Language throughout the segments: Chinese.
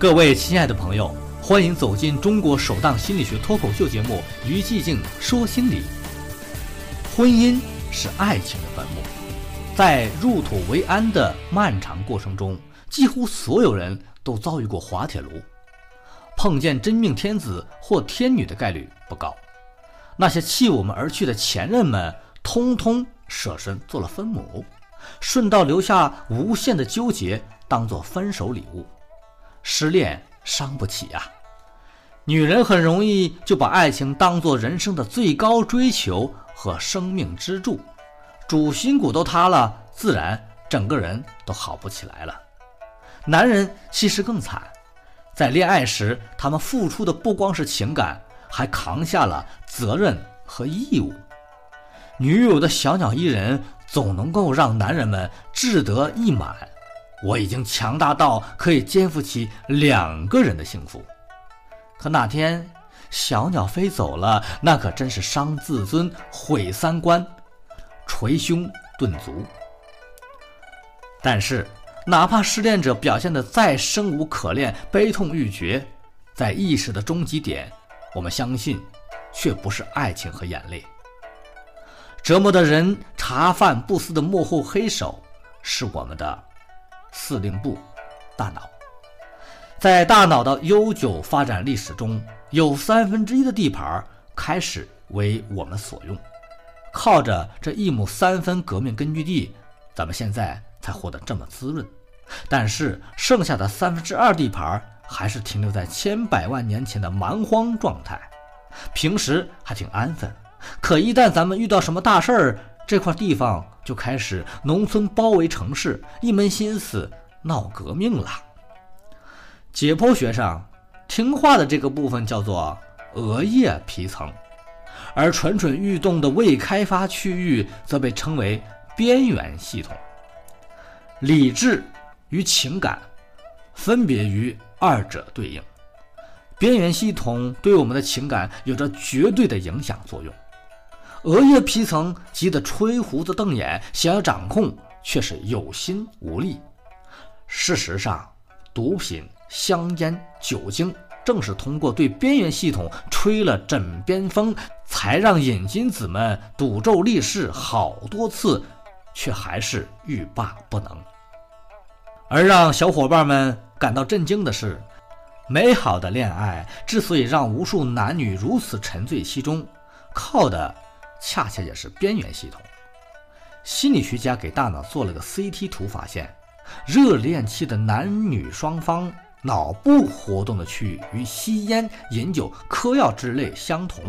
各位亲爱的朋友，欢迎走进中国首档心理学脱口秀节目《于寂静说心理》。婚姻是爱情的坟墓，在入土为安的漫长过程中，几乎所有人都遭遇过滑铁卢，碰见真命天子或天女的概率不高。那些弃我们而去的前任们，通通舍身做了分母，顺道留下无限的纠结，当做分手礼物。失恋伤不起呀，女人很容易就把爱情当做人生的最高追求和生命支柱，主心骨都塌了，自然整个人都好不起来了。男人其实更惨，在恋爱时，他们付出的不光是情感，还扛下了责任和义务。女友的小鸟依人，总能够让男人们志得意满。我已经强大到可以肩负起两个人的幸福，可哪天小鸟飞走了，那可真是伤自尊、毁三观、捶胸顿足。但是，哪怕失恋者表现得再生无可恋、悲痛欲绝，在意识的终极点，我们相信，却不是爱情和眼泪。折磨的人茶饭不思的幕后黑手，是我们的。司令部，大脑，在大脑的悠久发展历史中，有三分之一的地盘开始为我们所用。靠着这一亩三分革命根据地，咱们现在才活得这么滋润。但是剩下的三分之二地盘还是停留在千百万年前的蛮荒状态，平时还挺安分，可一旦咱们遇到什么大事儿，这块地方就开始农村包围城市，一门心思闹革命了。解剖学上，听话的这个部分叫做额叶皮层，而蠢蠢欲动的未开发区域则被称为边缘系统。理智与情感分别与二者对应，边缘系统对我们的情感有着绝对的影响作用。额叶皮层急得吹胡子瞪眼，想要掌控，却是有心无力。事实上，毒品、香烟、酒精，正是通过对边缘系统吹了枕边风，才让瘾君子们赌咒立誓好多次，却还是欲罢不能。而让小伙伴们感到震惊的是，美好的恋爱之所以让无数男女如此沉醉其中，靠的。恰恰也是边缘系统。心理学家给大脑做了个 CT 图，发现热恋期的男女双方脑部活动的区域与吸烟、饮酒、嗑药之类相同。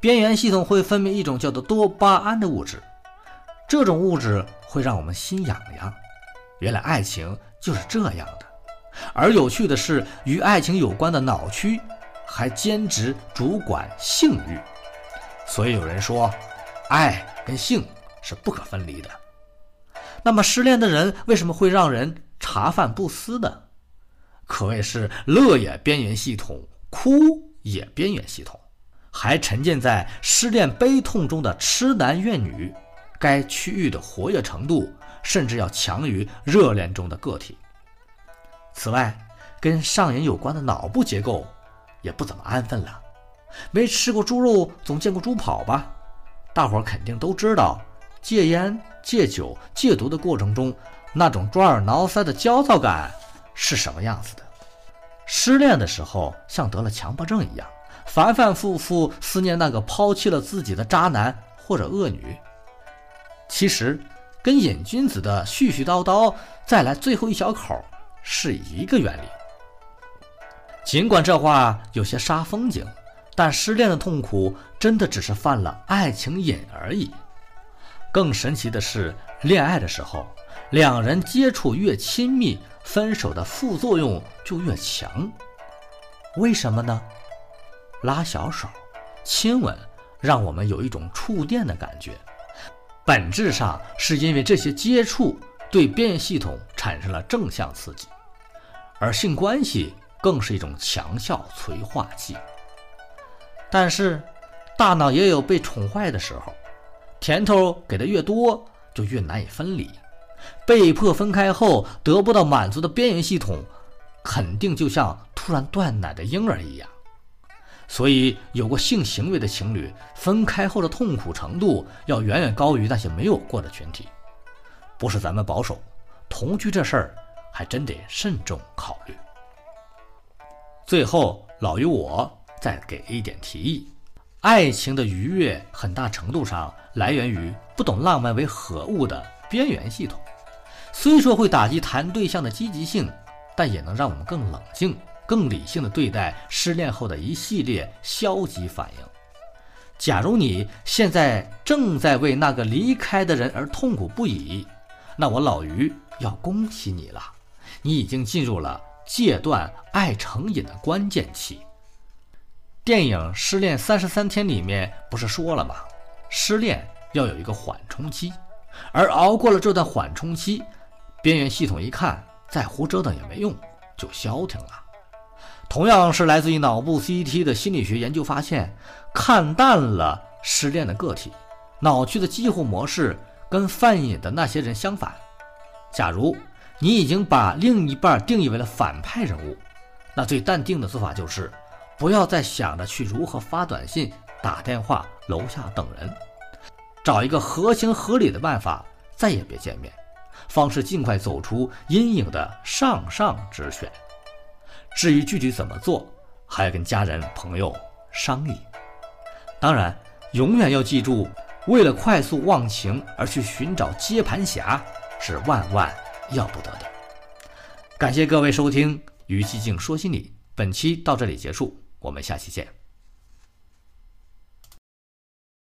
边缘系统会分泌一种叫做多巴胺的物质，这种物质会让我们心痒痒。原来爱情就是这样的。而有趣的是，与爱情有关的脑区还兼职主管性欲。所以有人说，爱跟性是不可分离的。那么失恋的人为什么会让人茶饭不思的？可谓是乐也边缘系统，哭也边缘系统，还沉浸在失恋悲痛中的痴男怨女，该区域的活跃程度甚至要强于热恋中的个体。此外，跟上瘾有关的脑部结构也不怎么安分了。没吃过猪肉，总见过猪跑吧？大伙儿肯定都知道，戒烟、戒酒、戒毒的过程中，那种抓耳挠腮的焦躁感是什么样子的？失恋的时候，像得了强迫症一样，反反复复思念那个抛弃了自己的渣男或者恶女。其实，跟瘾君子的絮絮叨叨再来最后一小口是一个原理。尽管这话有些煞风景。但失恋的痛苦真的只是犯了爱情瘾而已。更神奇的是，恋爱的时候，两人接触越亲密，分手的副作用就越强。为什么呢？拉小手、亲吻，让我们有一种触电的感觉，本质上是因为这些接触对边缘系统产生了正向刺激，而性关系更是一种强效催化剂。但是，大脑也有被宠坏的时候，甜头给的越多，就越难以分离。被迫分开后得不到满足的边缘系统，肯定就像突然断奶的婴儿一样。所以，有过性行为的情侣分开后的痛苦程度要远远高于那些没有过的群体。不是咱们保守，同居这事儿还真得慎重考虑。最后，老于我再给一点提议：爱情的愉悦很大程度上来源于不懂浪漫为何物的边缘系统。虽说会打击谈对象的积极性，但也能让我们更冷静。更理性的对待失恋后的一系列消极反应。假如你现在正在为那个离开的人而痛苦不已，那我老于要恭喜你了，你已经进入了戒断爱成瘾的关键期。电影《失恋三十三天》里面不是说了吗？失恋要有一个缓冲期，而熬过了这段缓冲期，边缘系统一看再胡折腾也没用，就消停了。同样是来自于脑部 CT 的心理学研究发现，看淡了失恋的个体，脑区的激活模式跟犯瘾的那些人相反。假如你已经把另一半定义为了反派人物，那最淡定的做法就是，不要再想着去如何发短信、打电话、楼下等人，找一个合情合理的办法，再也别见面，方是尽快走出阴影的上上之选。至于具体怎么做，还要跟家人朋友商议。当然，永远要记住，为了快速忘情而去寻找接盘侠，是万万要不得的。感谢各位收听《于寂静说心理》，本期到这里结束，我们下期见。